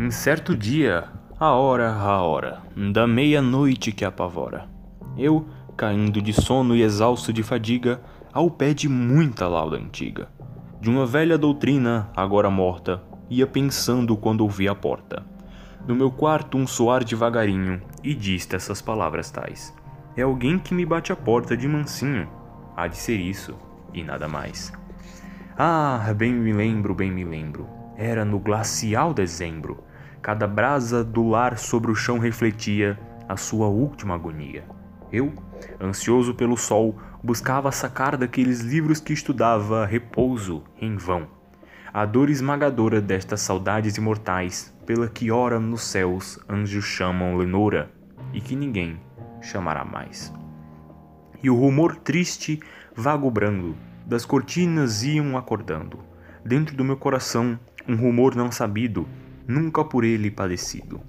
Em certo dia, a hora, a hora, da meia-noite que apavora, eu, caindo de sono e exausto de fadiga, ao pé de muita lauda antiga, de uma velha doutrina, agora morta, ia pensando quando ouvi a porta. No meu quarto um soar devagarinho, e disse essas palavras tais. É alguém que me bate a porta de mansinho. Há de ser isso, e nada mais. Ah, bem me lembro, bem me lembro. Era no glacial dezembro. Cada brasa do lar sobre o chão refletia a sua última agonia. Eu, ansioso pelo sol, buscava sacar daqueles livros que estudava repouso em vão. A dor esmagadora destas saudades imortais, pela que ora nos céus anjos chamam Lenora, e que ninguém chamará mais. E o rumor triste, vago brando, das cortinas iam acordando. Dentro do meu coração, um rumor não sabido, nunca por ele padecido.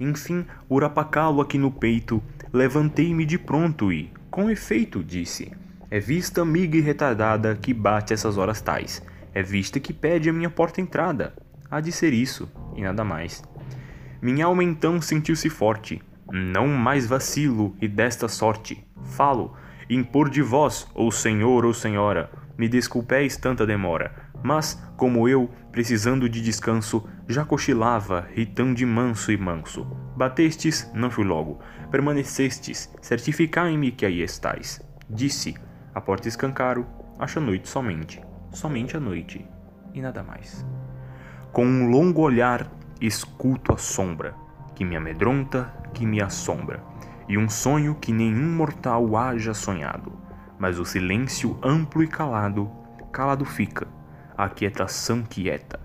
Enfim, urapacalo aqui no peito, levantei-me de pronto e, com efeito, disse: É vista amiga e retardada que bate essas horas tais. É vista que pede a minha porta entrada. Há de ser isso, e nada mais. Minha alma então sentiu-se forte. Não mais vacilo, e desta sorte falo, impor de vós, ou senhor ou senhora, me desculpeis tanta demora, mas, como eu, precisando de descanso, já cochilava, ritão de manso e manso. Batestes, não fui logo. Permanecestes, certificai-me que aí estais. Disse, a porta escancaro, acho a noite somente, somente a noite, e nada mais. Com um longo olhar, escuto a sombra, que me amedronta, que me assombra, e um sonho que nenhum mortal haja sonhado mas o silêncio amplo e calado, calado fica, a quietação quieta.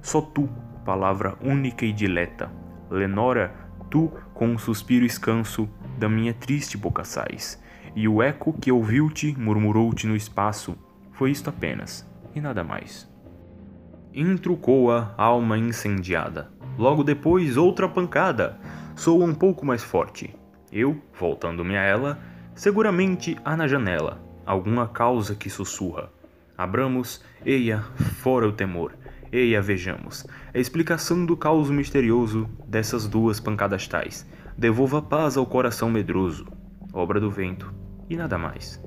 Só tu, palavra única e dileta, Lenora, tu com um suspiro escanso da minha triste boca sais, e o eco que ouviu-te murmurou-te no espaço, foi isto apenas, e nada mais. Intrucou-a alma incendiada. Logo depois, outra pancada. Soa um pouco mais forte. Eu, voltando-me a ela, Seguramente há na janela alguma causa que sussurra. Abramos, eia, fora o temor. Eia, vejamos. A explicação do caos misterioso dessas duas pancadas tais. Devolva paz ao coração medroso. Obra do vento. E nada mais.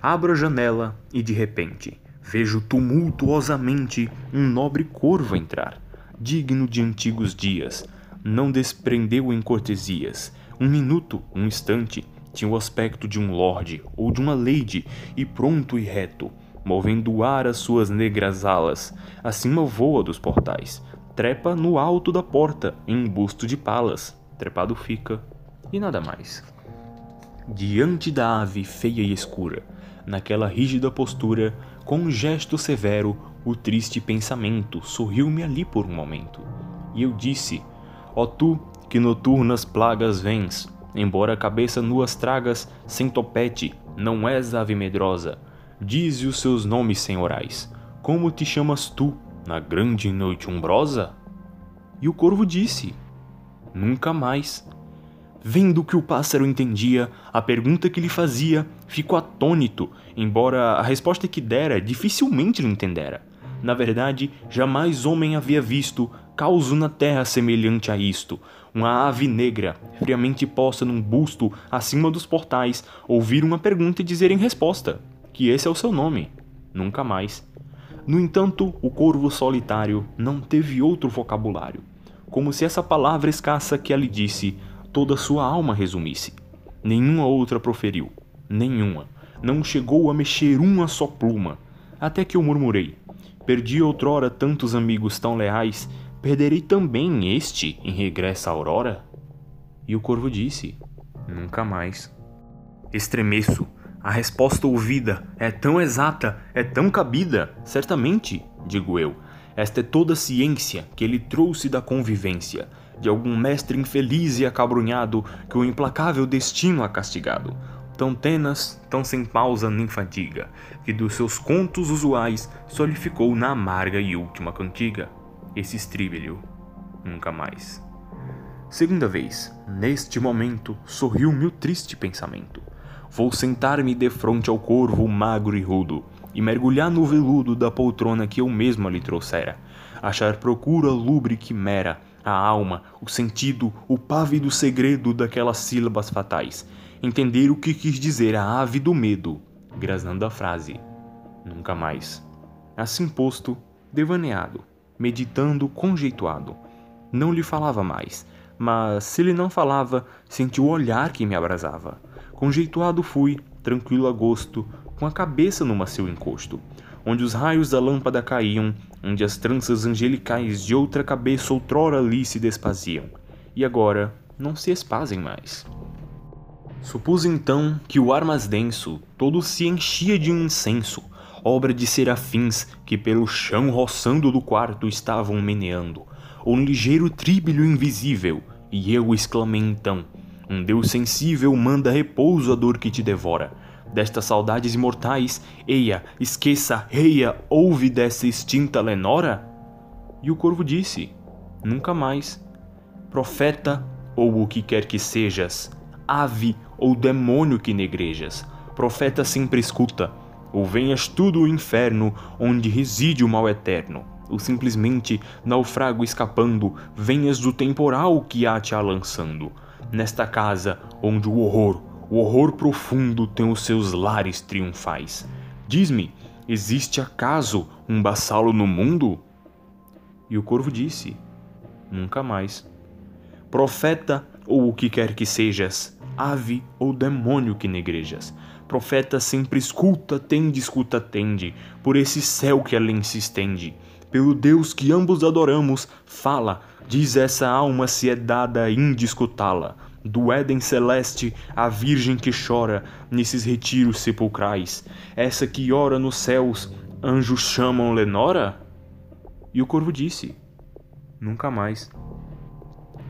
Abro a janela e de repente vejo tumultuosamente um nobre corvo entrar, digno de antigos dias. Não desprendeu em cortesias. Um minuto, um instante, tinha o aspecto de um lorde ou de uma lady e pronto e reto, movendo o ar as suas negras alas, acima voa dos portais, trepa no alto da porta em busto de palas, trepado fica e nada mais. Diante da ave feia e escura, naquela rígida postura, com um gesto severo, o triste pensamento sorriu-me ali por um momento. E eu disse: Ó oh, tu que noturnas plagas vens, Embora a cabeça nuas tragas, sem topete, não és ave medrosa. Dize os seus nomes senhorais. Como te chamas tu, na grande noite umbrosa? E o corvo disse: Nunca mais. Vendo que o pássaro entendia, a pergunta que lhe fazia, ficou atônito, embora a resposta que dera dificilmente lhe entendera. Na verdade, jamais homem havia visto causo na terra semelhante a isto, uma ave negra, friamente posta num busto acima dos portais, ouvir uma pergunta e dizer em resposta que esse é o seu nome. Nunca mais. No entanto, o corvo solitário não teve outro vocabulário, como se essa palavra escassa que lhe disse toda sua alma resumisse. Nenhuma outra proferiu, nenhuma. Não chegou a mexer uma só pluma, até que eu murmurei. Perdi outrora tantos amigos tão leais Perderei também este em regressa à aurora? E o corvo disse: Nunca mais. Estremeço. A resposta ouvida é tão exata, é tão cabida. Certamente, digo eu, esta é toda a ciência que ele trouxe da convivência, de algum mestre infeliz e acabrunhado que o implacável destino ha castigado. Tão tenas, tão sem pausa nem fadiga, que dos seus contos usuais só lhe ficou na amarga e última cantiga esse estribilho nunca mais. Segunda vez, neste momento, sorriu-me o triste pensamento. Vou sentar-me de frente ao corvo magro e rudo, e mergulhar no veludo da poltrona que eu mesma lhe trouxera. Achar procura lubre quimera, a alma, o sentido, o pávido segredo daquelas sílabas fatais. Entender o que quis dizer a ave do medo, grasnando a frase. Nunca mais. Assim posto, devaneado, meditando conjeituado. Não lhe falava mais, mas se lhe não falava, senti o olhar que me abrasava. Conjeituado fui, tranquilo a gosto, com a cabeça no macio encosto, onde os raios da lâmpada caíam, onde as tranças angelicais de outra cabeça outrora ali se despaziam, e agora não se espazem mais. Supus então que o ar mais denso todo se enchia de um incenso, obra de serafins que pelo chão roçando do quarto estavam meneando, um ligeiro tríbilho invisível, e eu exclamei então: Um Deus sensível manda repouso à dor que te devora. Destas saudades imortais, eia, esqueça, reia, ouve dessa extinta Lenora? E o corvo disse: Nunca mais. Profeta, ou o que quer que sejas, ave ou demônio que negrejas, profeta sempre escuta, ou venhas tudo o inferno onde reside o mal eterno ou simplesmente naufrago escapando, venhas do temporal que há te alançando. Nesta casa onde o horror, o horror profundo tem os seus lares triunfais. Diz-me, existe acaso um bassalo no mundo? E o corvo disse: Nunca mais. Profeta ou o que quer que sejas, ave ou demônio que negrejas, profeta sempre escuta, tende, escuta, tende, por esse céu que além se estende pelo Deus que ambos adoramos, fala, diz essa alma se é dada indiscutá-la. Do Éden celeste, a Virgem que chora nesses retiros sepulcrais, essa que ora nos céus, anjos chamam Lenora? E o corvo disse: Nunca mais.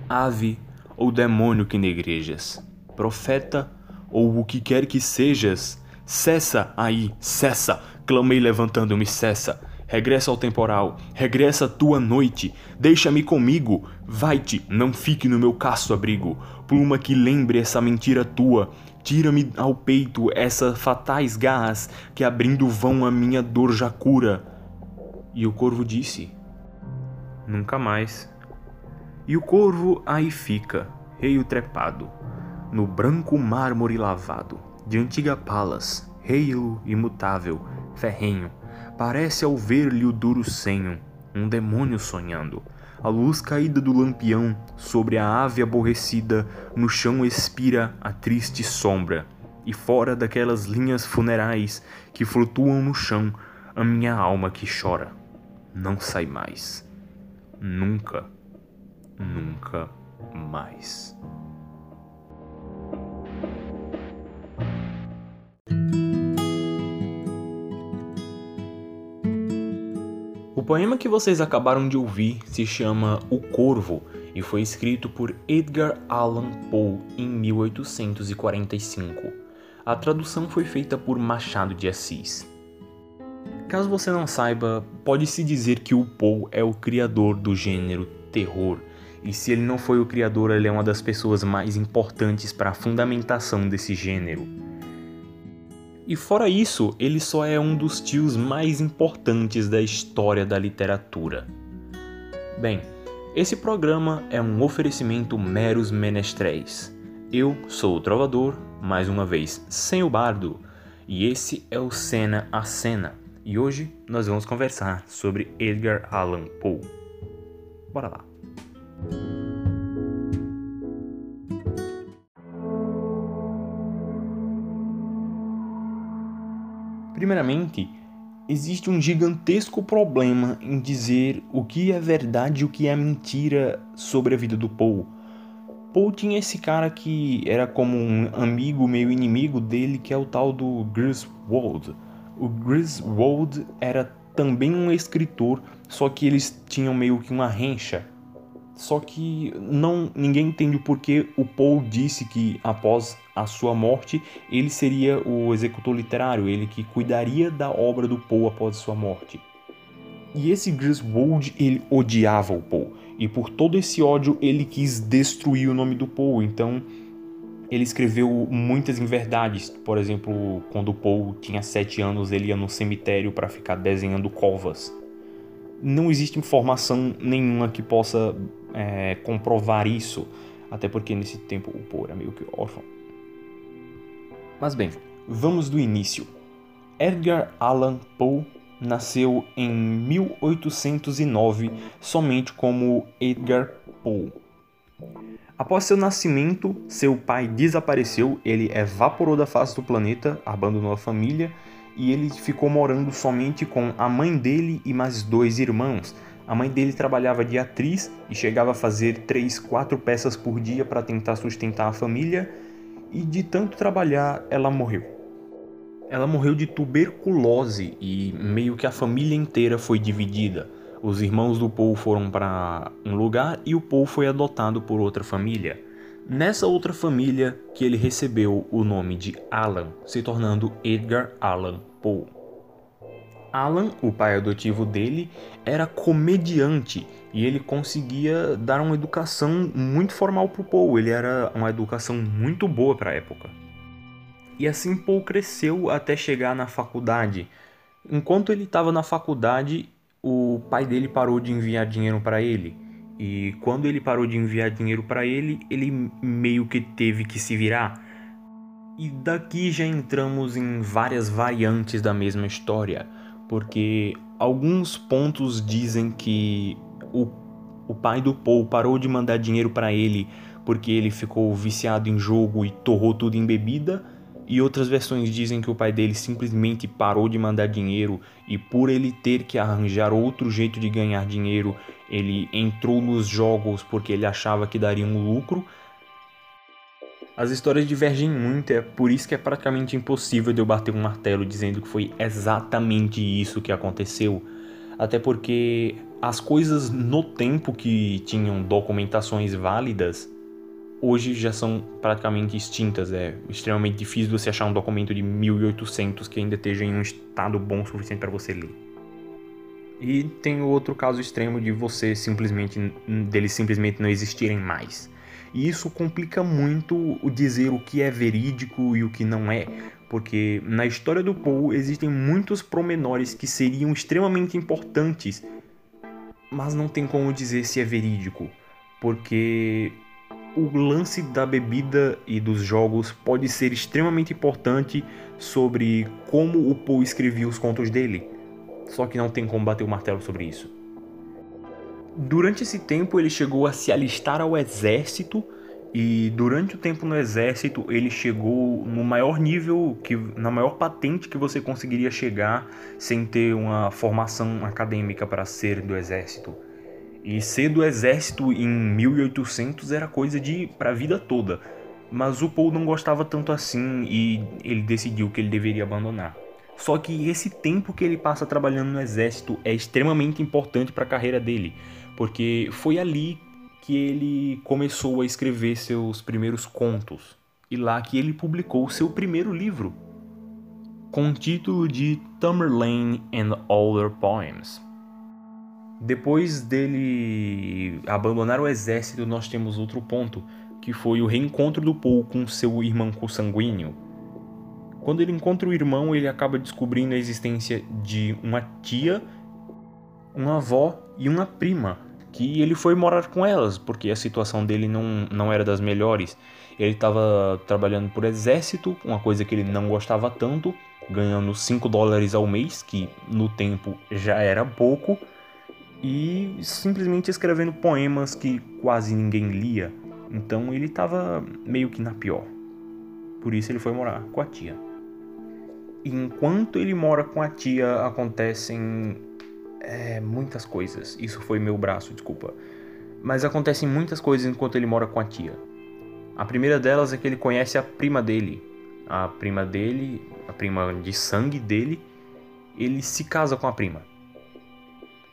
Ave ou demônio que negrejas, profeta ou o que quer que sejas, cessa aí, cessa, clamei levantando-me, cessa Regressa ao temporal, regressa à tua noite, deixa-me comigo, vai-te, não fique no meu casto abrigo, pluma que lembre essa mentira tua, tira-me ao peito essas fatais garras que abrindo vão a minha dor já cura. E o corvo disse: Nunca mais. E o corvo aí fica, reio trepado, no branco mármore lavado, de antiga palas, reilo imutável, ferrenho Parece ao ver-lhe o duro senho, um demônio sonhando. A luz caída do lampião sobre a ave aborrecida no chão expira a triste sombra, e fora daquelas linhas funerais que flutuam no chão, a minha alma que chora não sai mais. Nunca, nunca mais. O poema que vocês acabaram de ouvir se chama O Corvo e foi escrito por Edgar Allan Poe em 1845. A tradução foi feita por Machado de Assis. Caso você não saiba, pode-se dizer que o Poe é o criador do gênero terror, e se ele não foi o criador, ele é uma das pessoas mais importantes para a fundamentação desse gênero. E fora isso, ele só é um dos tios mais importantes da história da literatura. Bem, esse programa é um oferecimento meros menestréis. Eu sou o trovador, mais uma vez sem o bardo, e esse é o Cena a Cena. E hoje nós vamos conversar sobre Edgar Allan Poe. Bora lá. Primeiramente, existe um gigantesco problema em dizer o que é verdade e o que é mentira sobre a vida do Paul. Paul tinha esse cara que era como um amigo meio inimigo dele, que é o tal do Griswold. O Griswold era também um escritor, só que eles tinham meio que uma rencha só que não ninguém entende o porquê o Paul disse que após a sua morte ele seria o executor literário, ele que cuidaria da obra do Paul após sua morte. E esse Griswold ele odiava o Paul e por todo esse ódio ele quis destruir o nome do Paul. Então ele escreveu muitas inverdades. Por exemplo, quando o Paul tinha sete anos ele ia no cemitério para ficar desenhando covas. não existe informação nenhuma que possa é, comprovar isso, até porque nesse tempo o Poe era meio que órfão. Mas bem, vamos do início. Edgar Allan Poe nasceu em 1809 somente como Edgar Poe. Após seu nascimento, seu pai desapareceu, ele evaporou da face do planeta, abandonou a família e ele ficou morando somente com a mãe dele e mais dois irmãos. A mãe dele trabalhava de atriz e chegava a fazer três, quatro peças por dia para tentar sustentar a família, e de tanto trabalhar, ela morreu. Ela morreu de tuberculose e meio que a família inteira foi dividida. Os irmãos do Paul foram para um lugar e o Paul foi adotado por outra família. Nessa outra família que ele recebeu o nome de Alan, se tornando Edgar Allan Poe. Alan, o pai adotivo dele, era comediante e ele conseguia dar uma educação muito formal para o Poe. Ele era uma educação muito boa para a época. E assim Poe cresceu até chegar na faculdade. Enquanto ele estava na faculdade, o pai dele parou de enviar dinheiro para ele. E quando ele parou de enviar dinheiro para ele, ele meio que teve que se virar. E daqui já entramos em várias variantes da mesma história, porque alguns pontos dizem que o, o pai do Paul parou de mandar dinheiro para ele porque ele ficou viciado em jogo e torrou tudo em bebida, e outras versões dizem que o pai dele simplesmente parou de mandar dinheiro e por ele ter que arranjar outro jeito de ganhar dinheiro, ele entrou nos jogos porque ele achava que daria um lucro. As histórias divergem muito, é por isso que é praticamente impossível de eu bater um martelo dizendo que foi exatamente isso que aconteceu. Até porque as coisas no tempo que tinham documentações válidas hoje já são praticamente extintas. É extremamente difícil você achar um documento de 1800 que ainda esteja em um estado bom suficiente para você ler. E tem o outro caso extremo de você simplesmente deles simplesmente não existirem mais. E isso complica muito o dizer o que é verídico e o que não é, porque na história do Poe existem muitos promenores que seriam extremamente importantes, mas não tem como dizer se é verídico, porque o lance da bebida e dos jogos pode ser extremamente importante sobre como o Poe escrevia os contos dele. Só que não tem como bater o martelo sobre isso. Durante esse tempo ele chegou a se alistar ao exército e durante o tempo no exército ele chegou no maior nível que na maior patente que você conseguiria chegar sem ter uma formação acadêmica para ser do exército. E ser do exército em 1800 era coisa de para a vida toda. Mas o Paul não gostava tanto assim e ele decidiu que ele deveria abandonar. Só que esse tempo que ele passa trabalhando no exército é extremamente importante para a carreira dele, porque foi ali que ele começou a escrever seus primeiros contos e lá que ele publicou seu primeiro livro, com o título de Tamerlane and Other Poems. Depois dele abandonar o exército, nós temos outro ponto, que foi o reencontro do Paul com seu irmão consanguíneo. Quando ele encontra o irmão, ele acaba descobrindo a existência de uma tia, uma avó e uma prima, que ele foi morar com elas, porque a situação dele não, não era das melhores. Ele estava trabalhando por exército, uma coisa que ele não gostava tanto, ganhando 5 dólares ao mês, que no tempo já era pouco e simplesmente escrevendo poemas que quase ninguém lia. Então ele estava meio que na pior. Por isso ele foi morar com a tia. Enquanto ele mora com a tia, acontecem é, muitas coisas. Isso foi meu braço, desculpa. Mas acontecem muitas coisas enquanto ele mora com a tia. A primeira delas é que ele conhece a prima dele. A prima dele, a prima de sangue dele, ele se casa com a prima.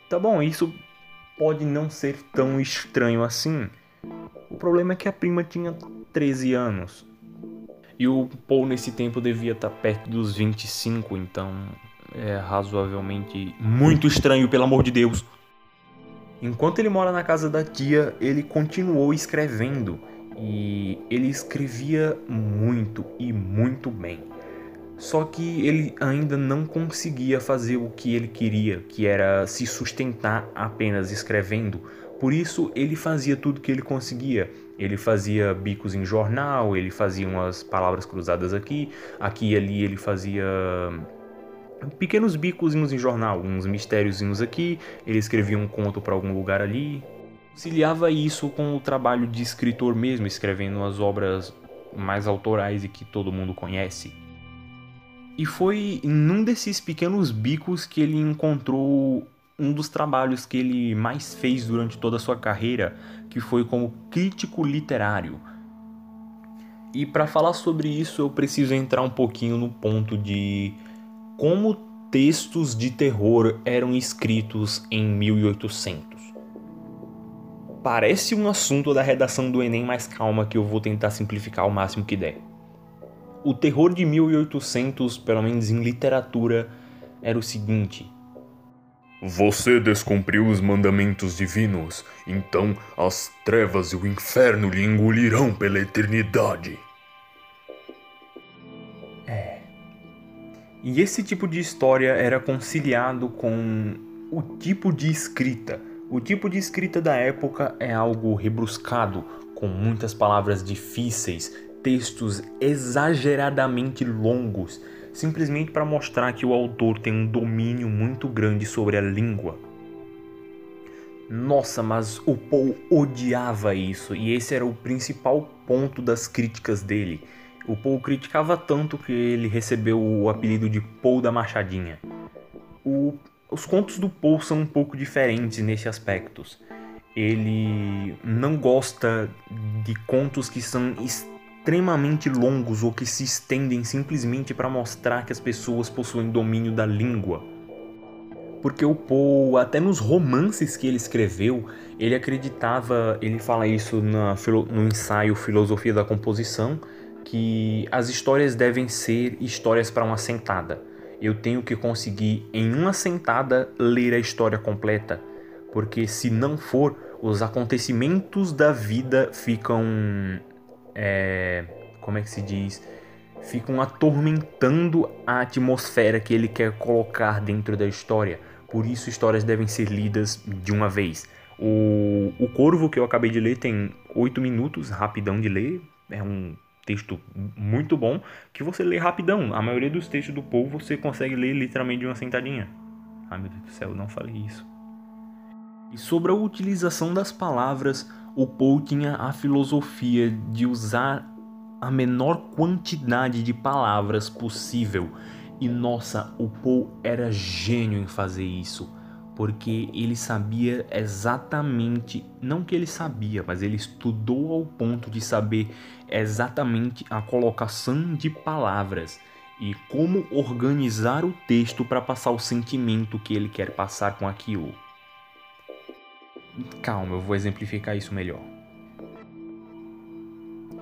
Tá bom, isso pode não ser tão estranho assim. O problema é que a prima tinha 13 anos. E o Paul nesse tempo devia estar perto dos 25, então é razoavelmente muito estranho, pelo amor de Deus. Enquanto ele mora na casa da tia, ele continuou escrevendo e ele escrevia muito e muito bem. Só que ele ainda não conseguia fazer o que ele queria, que era se sustentar apenas escrevendo. Por isso ele fazia tudo que ele conseguia. Ele fazia bicos em jornal, ele fazia umas palavras cruzadas aqui, aqui e ali ele fazia pequenos bicozinhos em jornal, uns mistériozinhos aqui, ele escrevia um conto para algum lugar ali. Conciliava isso com o trabalho de escritor mesmo, escrevendo as obras mais autorais e que todo mundo conhece. E foi num desses pequenos bicos que ele encontrou um dos trabalhos que ele mais fez durante toda a sua carreira, que foi como crítico literário. E para falar sobre isso, eu preciso entrar um pouquinho no ponto de como textos de terror eram escritos em 1800. Parece um assunto da redação do Enem mais calma que eu vou tentar simplificar o máximo que der. O terror de 1800, pelo menos em literatura, era o seguinte: Você descumpriu os mandamentos divinos, então as trevas e o inferno lhe engolirão pela eternidade. E esse tipo de história era conciliado com o tipo de escrita. O tipo de escrita da época é algo rebruscado, com muitas palavras difíceis, textos exageradamente longos, simplesmente para mostrar que o autor tem um domínio muito grande sobre a língua. Nossa, mas o Poe odiava isso e esse era o principal ponto das críticas dele. O Poe criticava tanto que ele recebeu o apelido de Poe da Machadinha. O, os contos do Poe são um pouco diferentes nesse aspecto. Ele não gosta de contos que são extremamente longos ou que se estendem simplesmente para mostrar que as pessoas possuem domínio da língua. Porque o Poe, até nos romances que ele escreveu, ele acreditava, ele fala isso na, no ensaio Filosofia da Composição, que as histórias devem ser histórias para uma sentada. Eu tenho que conseguir, em uma sentada, ler a história completa, porque se não for, os acontecimentos da vida ficam é, como é que se diz? Ficam atormentando a atmosfera que ele quer colocar dentro da história. Por isso, histórias devem ser lidas de uma vez. O, o Corvo, que eu acabei de ler, tem oito minutos, rapidão de ler. É um texto muito bom que você lê rapidão. A maioria dos textos do povo você consegue ler literalmente de uma sentadinha. Ai meu Deus do céu, não falei isso. E sobre a utilização das palavras, o Poe tinha a filosofia de usar a menor quantidade de palavras possível. E nossa, o Poe era gênio em fazer isso, porque ele sabia exatamente, não que ele sabia, mas ele estudou ao ponto de saber exatamente a colocação de palavras e como organizar o texto para passar o sentimento que ele quer passar com aquilo. Calma, eu vou exemplificar isso melhor.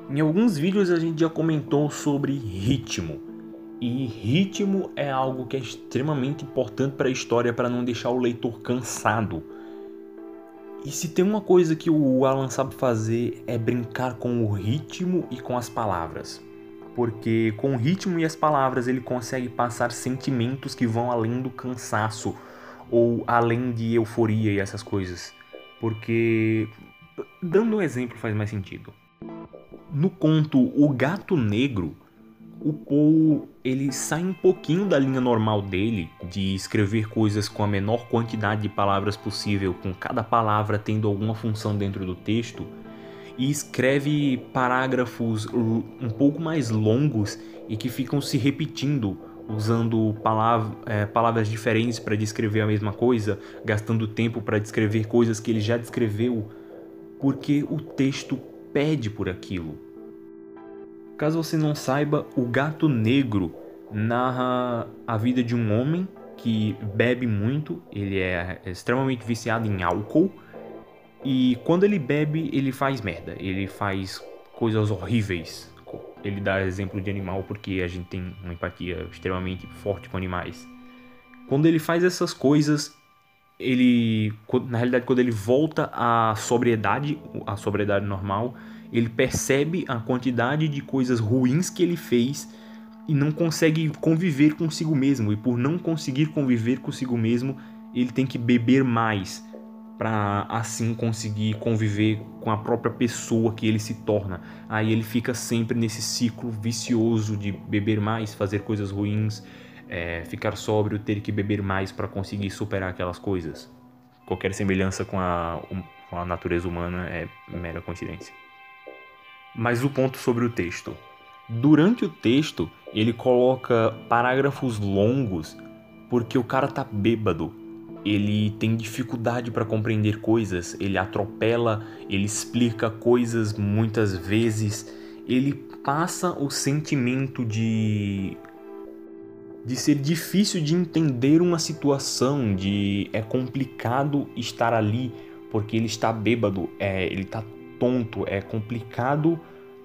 Em alguns vídeos a gente já comentou sobre ritmo. E ritmo é algo que é extremamente importante para a história para não deixar o leitor cansado. E se tem uma coisa que o Alan sabe fazer é brincar com o ritmo e com as palavras. Porque com o ritmo e as palavras ele consegue passar sentimentos que vão além do cansaço ou além de euforia e essas coisas. Porque, dando um exemplo, faz mais sentido. No conto O Gato Negro, o Poe ele sai um pouquinho da linha normal dele de escrever coisas com a menor quantidade de palavras possível, com cada palavra tendo alguma função dentro do texto, e escreve parágrafos um pouco mais longos e que ficam se repetindo usando é, palavras diferentes para descrever a mesma coisa, gastando tempo para descrever coisas que ele já descreveu, porque o texto pede por aquilo. Caso você não saiba, o Gato Negro narra a vida de um homem que bebe muito, ele é extremamente viciado em álcool e quando ele bebe, ele faz merda, ele faz coisas horríveis, ele dá exemplo de animal porque a gente tem uma empatia extremamente forte com animais. Quando ele faz essas coisas, ele, na realidade, quando ele volta à sobriedade, à sobriedade normal, ele percebe a quantidade de coisas ruins que ele fez e não consegue conviver consigo mesmo. E por não conseguir conviver consigo mesmo, ele tem que beber mais para assim conseguir conviver com a própria pessoa que ele se torna. Aí ele fica sempre nesse ciclo vicioso de beber mais, fazer coisas ruins, é, ficar sóbrio, ter que beber mais para conseguir superar aquelas coisas. Qualquer semelhança com a, com a natureza humana é mera coincidência. Mas o ponto sobre o texto. Durante o texto, ele coloca parágrafos longos porque o cara tá bêbado ele tem dificuldade para compreender coisas, ele atropela, ele explica coisas muitas vezes, ele passa o sentimento de de ser difícil de entender uma situação, de é complicado estar ali porque ele está bêbado, é, ele está tonto, é complicado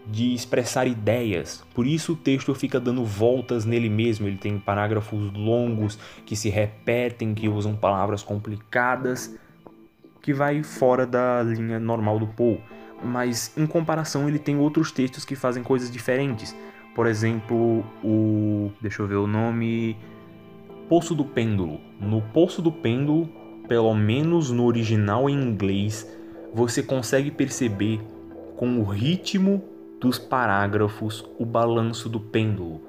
de expressar ideias. Por isso o texto fica dando voltas nele mesmo. Ele tem parágrafos longos que se repetem, que usam palavras complicadas, que vai fora da linha normal do Poe. Mas em comparação, ele tem outros textos que fazem coisas diferentes. Por exemplo, o. Deixa eu ver o nome. Poço do Pêndulo. No Poço do Pêndulo, pelo menos no original em inglês, você consegue perceber com o ritmo dos parágrafos o balanço do pêndulo.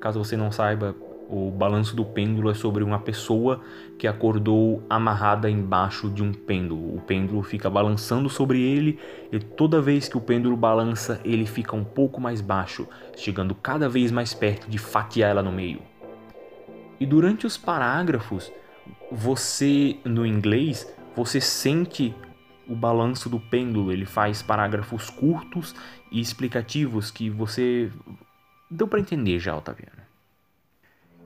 Caso você não saiba, o balanço do pêndulo é sobre uma pessoa que acordou amarrada embaixo de um pêndulo. O pêndulo fica balançando sobre ele e toda vez que o pêndulo balança, ele fica um pouco mais baixo, chegando cada vez mais perto de fatiar ela no meio. E durante os parágrafos, você no inglês, você sente o balanço do pêndulo. Ele faz parágrafos curtos e explicativos que você deu para entender já, Otaviano.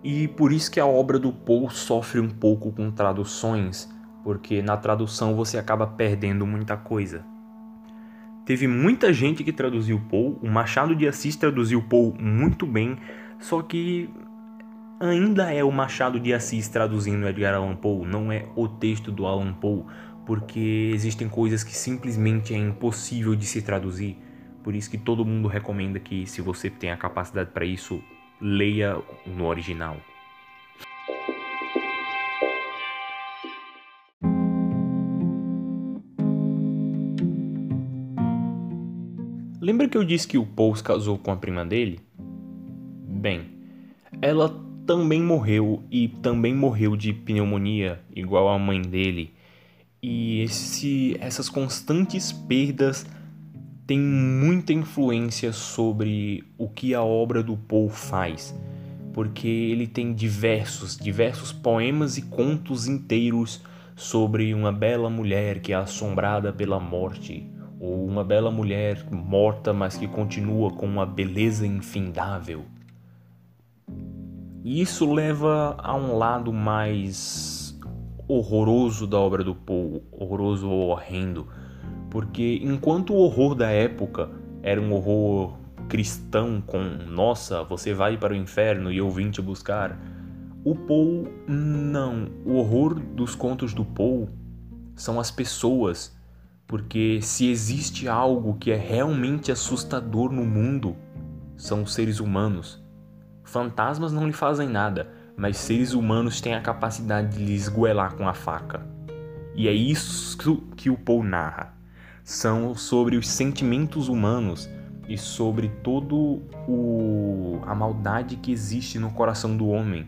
E por isso que a obra do Poe sofre um pouco com traduções, porque na tradução você acaba perdendo muita coisa. Teve muita gente que traduziu Poe, o Machado de Assis traduziu Poe muito bem, só que ainda é o Machado de Assis traduzindo Edgar Allan Poe, não é o texto do Allan Poe porque existem coisas que simplesmente é impossível de se traduzir. Por isso que todo mundo recomenda que, se você tem a capacidade para isso, leia no original. Lembra que eu disse que o Paul se casou com a prima dele? Bem, ela também morreu e também morreu de pneumonia, igual a mãe dele. E esse, essas constantes perdas têm muita influência sobre o que a obra do Poe faz, porque ele tem diversos, diversos poemas e contos inteiros sobre uma bela mulher que é assombrada pela morte, ou uma bela mulher morta, mas que continua com uma beleza infindável. E isso leva a um lado mais horroroso da obra do Poe, horroroso ou horrendo, porque enquanto o horror da época era um horror cristão com nossa, você vai para o inferno e eu vim te buscar, o Poe não. O horror dos contos do Poe são as pessoas, porque se existe algo que é realmente assustador no mundo, são os seres humanos. Fantasmas não lhe fazem nada, mas seres humanos têm a capacidade de lhes esguelar com a faca. E é isso que o Poe narra. São sobre os sentimentos humanos e sobre todo o a maldade que existe no coração do homem.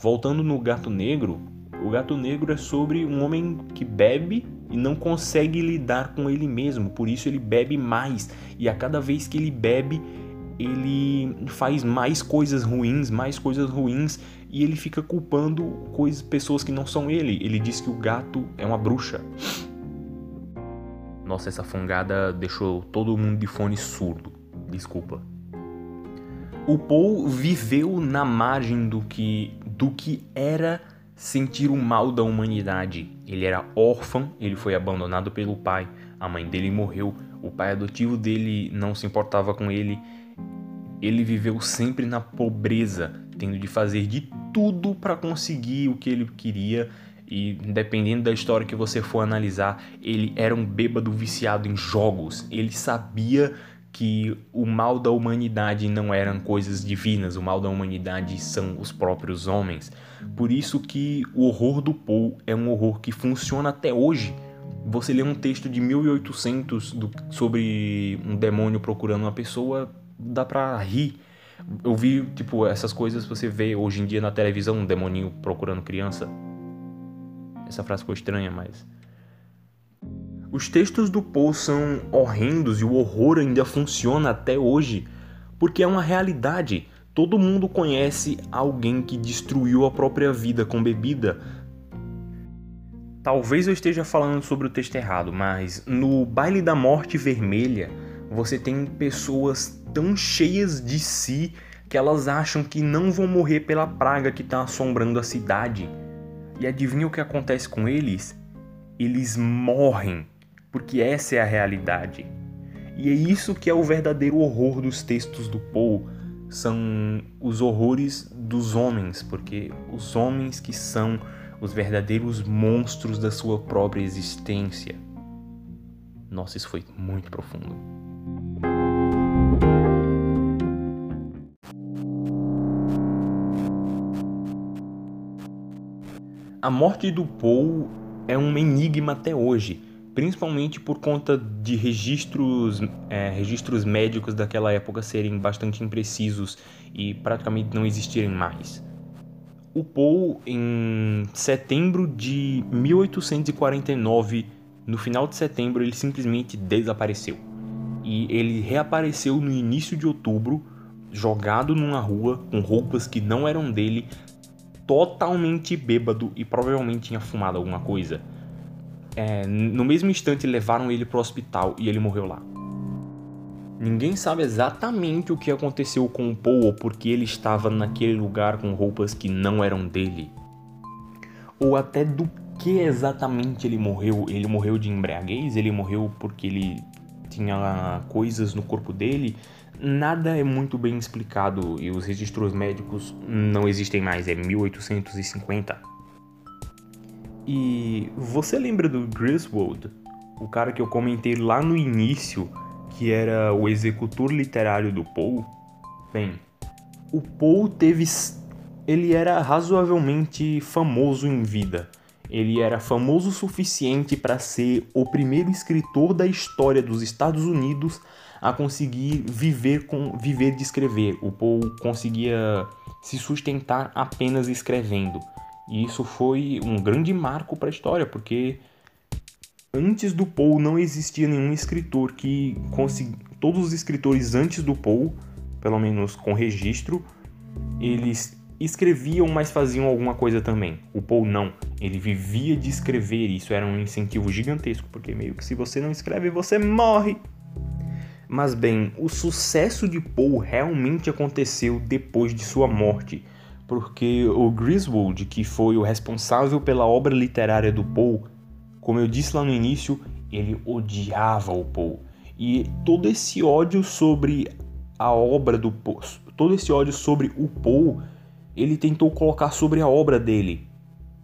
Voltando no Gato Negro, o Gato Negro é sobre um homem que bebe e não consegue lidar com ele mesmo, por isso ele bebe mais. E a cada vez que ele bebe, ele faz mais coisas ruins, mais coisas ruins e ele fica culpando coisas, pessoas que não são ele. Ele diz que o gato é uma bruxa. Nossa, essa fungada deixou todo mundo de fone surdo. Desculpa. O Paul viveu na margem do que do que era sentir o mal da humanidade. Ele era órfão, ele foi abandonado pelo pai, a mãe dele morreu, o pai adotivo dele não se importava com ele. Ele viveu sempre na pobreza, tendo de fazer de tudo para conseguir o que ele queria. E dependendo da história que você for analisar, ele era um bêbado viciado em jogos. Ele sabia que o mal da humanidade não eram coisas divinas, o mal da humanidade são os próprios homens. Por isso que o horror do Poe é um horror que funciona até hoje. Você lê um texto de 1800 do, sobre um demônio procurando uma pessoa, dá pra rir. Eu vi, tipo, essas coisas você vê hoje em dia na televisão, um demoninho procurando criança. Essa frase ficou estranha, mas os textos do Poe são horrendos e o horror ainda funciona até hoje, porque é uma realidade. Todo mundo conhece alguém que destruiu a própria vida com bebida. Talvez eu esteja falando sobre o texto errado, mas no Baile da Morte Vermelha você tem pessoas tão cheias de si que elas acham que não vão morrer pela praga que está assombrando a cidade. E adivinha o que acontece com eles? Eles morrem porque essa é a realidade. E é isso que é o verdadeiro horror dos textos do Poe, são os horrores dos homens, porque os homens que são os verdadeiros monstros da sua própria existência. Nossa, isso foi muito profundo. A morte do Poe é um enigma até hoje principalmente por conta de registros, é, registros médicos daquela época serem bastante imprecisos e praticamente não existirem mais. O Poe, em setembro de 1849, no final de setembro, ele simplesmente desapareceu. E ele reapareceu no início de outubro, jogado numa rua com roupas que não eram dele, totalmente bêbado e provavelmente tinha fumado alguma coisa é, no mesmo instante levaram ele para o hospital e ele morreu lá. Ninguém sabe exatamente o que aconteceu com o Paul ou porque ele estava naquele lugar com roupas que não eram dele. Ou até do que exatamente ele morreu. Ele morreu de embriaguez? Ele morreu porque ele tinha coisas no corpo dele? Nada é muito bem explicado e os registros médicos não existem mais, é 1850. E você lembra do Griswold, o cara que eu comentei lá no início, que era o executor literário do Poe? Bem, o Poe teve ele era razoavelmente famoso em vida. Ele era famoso o suficiente para ser o primeiro escritor da história dos Estados Unidos a conseguir viver com viver de escrever. O Poe conseguia se sustentar apenas escrevendo. E isso foi um grande marco para a história, porque antes do Poe não existia nenhum escritor que consegui... todos os escritores antes do Poe, pelo menos com registro, eles escreviam, mas faziam alguma coisa também. O Poe não, ele vivia de escrever, e isso era um incentivo gigantesco, porque meio que se você não escreve, você morre. Mas bem, o sucesso de Poe realmente aconteceu depois de sua morte porque o Griswold, que foi o responsável pela obra literária do Poe, como eu disse lá no início, ele odiava o Poe. E todo esse ódio sobre a obra do Poe, todo esse ódio sobre o Poe, ele tentou colocar sobre a obra dele.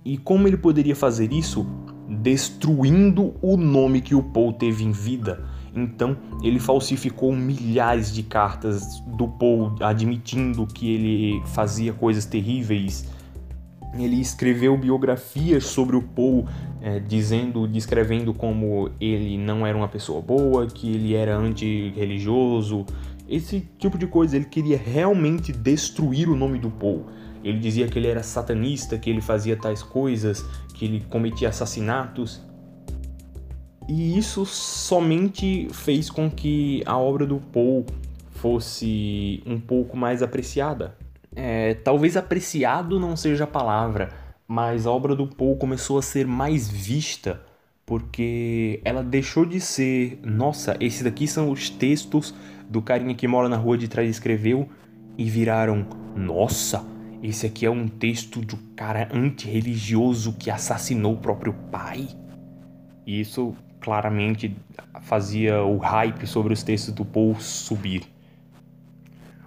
E como ele poderia fazer isso? Destruindo o nome que o Poe teve em vida então, ele falsificou milhares de cartas do Poe admitindo que ele fazia coisas terríveis. Ele escreveu biografias sobre o Poe, é, dizendo, descrevendo como ele não era uma pessoa boa, que ele era anti-religioso, esse tipo de coisa. Ele queria realmente destruir o nome do Poe. Ele dizia que ele era satanista, que ele fazia tais coisas, que ele cometia assassinatos. E isso somente fez com que a obra do Poe fosse um pouco mais apreciada. É, talvez apreciado não seja a palavra, mas a obra do Poe começou a ser mais vista porque ela deixou de ser, nossa, esses daqui são os textos do carinha que mora na rua de trás e escreveu e viraram, nossa, esse aqui é um texto de um cara antirreligioso que assassinou o próprio pai. E isso claramente fazia o hype sobre os textos do Poe subir.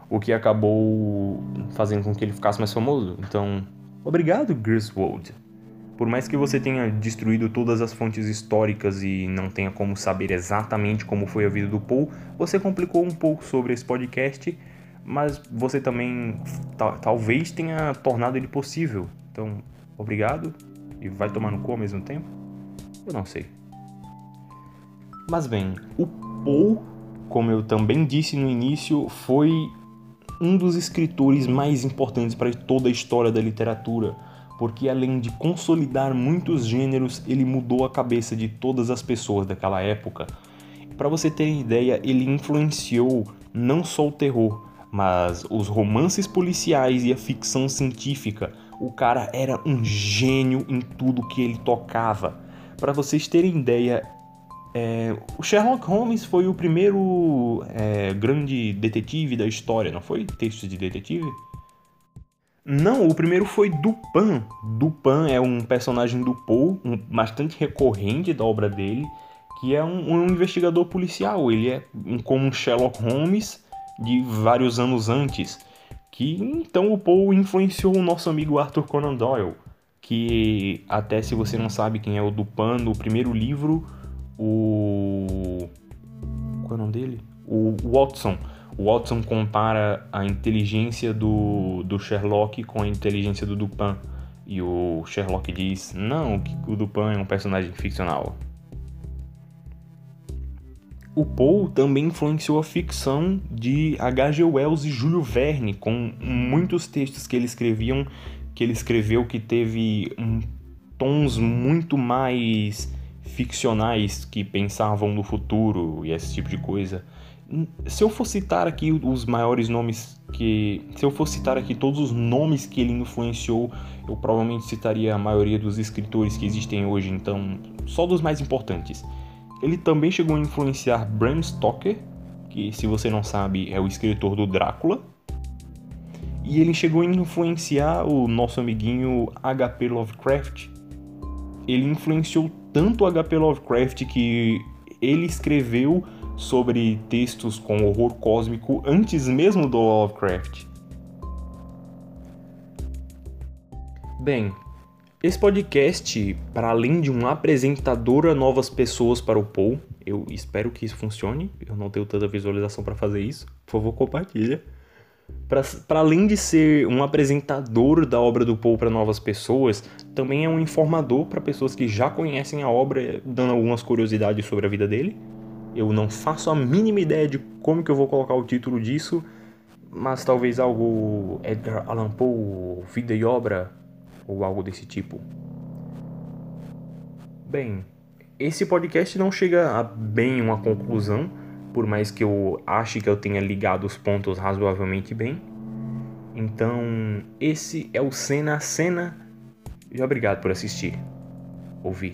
O que acabou fazendo com que ele ficasse mais famoso. Então, obrigado, Griswold. Por mais que você tenha destruído todas as fontes históricas e não tenha como saber exatamente como foi a vida do Paul, você complicou um pouco sobre esse podcast, mas você também talvez tenha tornado ele possível. Então, obrigado e vai tomar no cu ao mesmo tempo? Eu não sei. Mas bem, o Paul, como eu também disse no início, foi um dos escritores mais importantes para toda a história da literatura porque além de consolidar muitos gêneros, ele mudou a cabeça de todas as pessoas daquela época. Para você ter ideia, ele influenciou não só o terror, mas os romances policiais e a ficção científica. O cara era um gênio em tudo que ele tocava. Para vocês terem ideia, é, o Sherlock Holmes foi o primeiro é, grande detetive da história, não foi? Texto de detetive? Não, o primeiro foi Dupin. Dupin é um personagem do Poe, um, bastante recorrente da obra dele, que é um, um investigador policial. Ele é um, como um Sherlock Holmes de vários anos antes. Que então o Poe influenciou o nosso amigo Arthur Conan Doyle, que até se você não sabe quem é o Dupin, no primeiro livro, o qual é o nome dele? O Watson o Watson compara a inteligência do, do Sherlock com a inteligência do Dupin. E o Sherlock diz: não, que o Dupin é um personagem ficcional. O Poe também influenciou a ficção de H.G. Wells e Júlio Verne, com muitos textos que ele escreviam, que ele escreveu que teve um, tons muito mais ficcionais que pensavam no futuro e esse tipo de coisa se eu for citar aqui os maiores nomes que. Se eu for citar aqui todos os nomes que ele influenciou, eu provavelmente citaria a maioria dos escritores que existem hoje, então, só dos mais importantes. Ele também chegou a influenciar Bram Stoker, que, se você não sabe, é o escritor do Drácula. E ele chegou a influenciar o nosso amiguinho H.P. Lovecraft. Ele influenciou tanto H.P. Lovecraft que ele escreveu sobre textos com horror cósmico antes mesmo do Lovecraft. Bem, esse podcast, para além de um apresentador a novas pessoas para o Paul, eu espero que isso funcione. Eu não tenho tanta visualização para fazer isso. Por favor, compartilha. Para além de ser um apresentador da obra do Paul para novas pessoas, também é um informador para pessoas que já conhecem a obra, dando algumas curiosidades sobre a vida dele. Eu não faço a mínima ideia de como que eu vou colocar o título disso, mas talvez algo Edgar Allan Poe, vida e obra, ou algo desse tipo. Bem, esse podcast não chega a bem uma conclusão, por mais que eu ache que eu tenha ligado os pontos razoavelmente bem. Então, esse é o Cena a Cena. E obrigado por assistir. Ouvir.